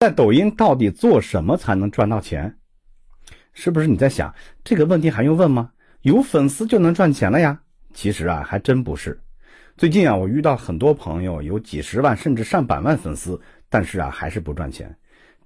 在抖音到底做什么才能赚到钱？是不是你在想这个问题还用问吗？有粉丝就能赚钱了呀？其实啊，还真不是。最近啊，我遇到很多朋友有几十万甚至上百万粉丝，但是啊，还是不赚钱。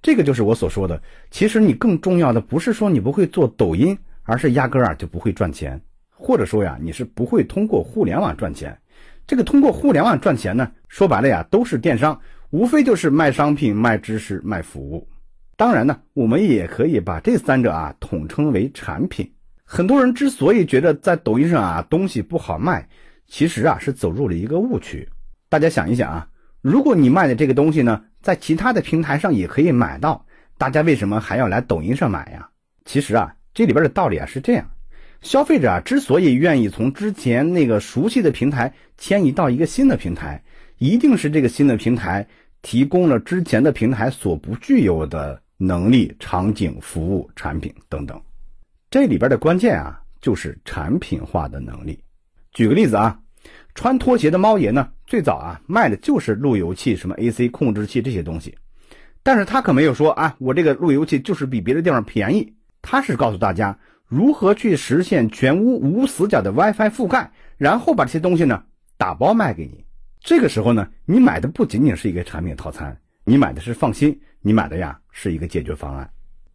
这个就是我所说的。其实你更重要的不是说你不会做抖音，而是压根儿啊就不会赚钱，或者说呀，你是不会通过互联网赚钱。这个通过互联网赚钱呢，说白了呀，都是电商，无非就是卖商品、卖知识、卖服务。当然呢，我们也可以把这三者啊统称为产品。很多人之所以觉得在抖音上啊东西不好卖，其实啊，是走入了一个误区。大家想一想啊，如果你卖的这个东西呢，在其他的平台上也可以买到，大家为什么还要来抖音上买呀？其实啊，这里边的道理啊是这样：消费者啊之所以愿意从之前那个熟悉的平台迁移到一个新的平台，一定是这个新的平台提供了之前的平台所不具有的能力、场景、服务、产品等等。这里边的关键啊，就是产品化的能力。举个例子啊，穿拖鞋的猫爷呢，最早啊卖的就是路由器、什么 AC 控制器这些东西，但是他可没有说啊，我这个路由器就是比别的地方便宜，他是告诉大家如何去实现全屋无死角的 WiFi 覆盖，然后把这些东西呢打包卖给你。这个时候呢，你买的不仅仅是一个产品套餐，你买的是放心，你买的呀是一个解决方案。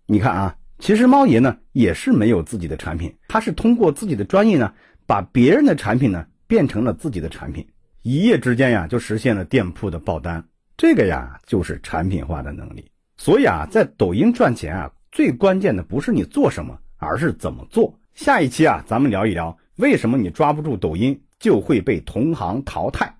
你看啊，其实猫爷呢也是没有自己的产品，他是通过自己的专业呢。把别人的产品呢变成了自己的产品，一夜之间呀就实现了店铺的爆单，这个呀就是产品化的能力。所以啊，在抖音赚钱啊，最关键的不是你做什么，而是怎么做。下一期啊，咱们聊一聊为什么你抓不住抖音就会被同行淘汰。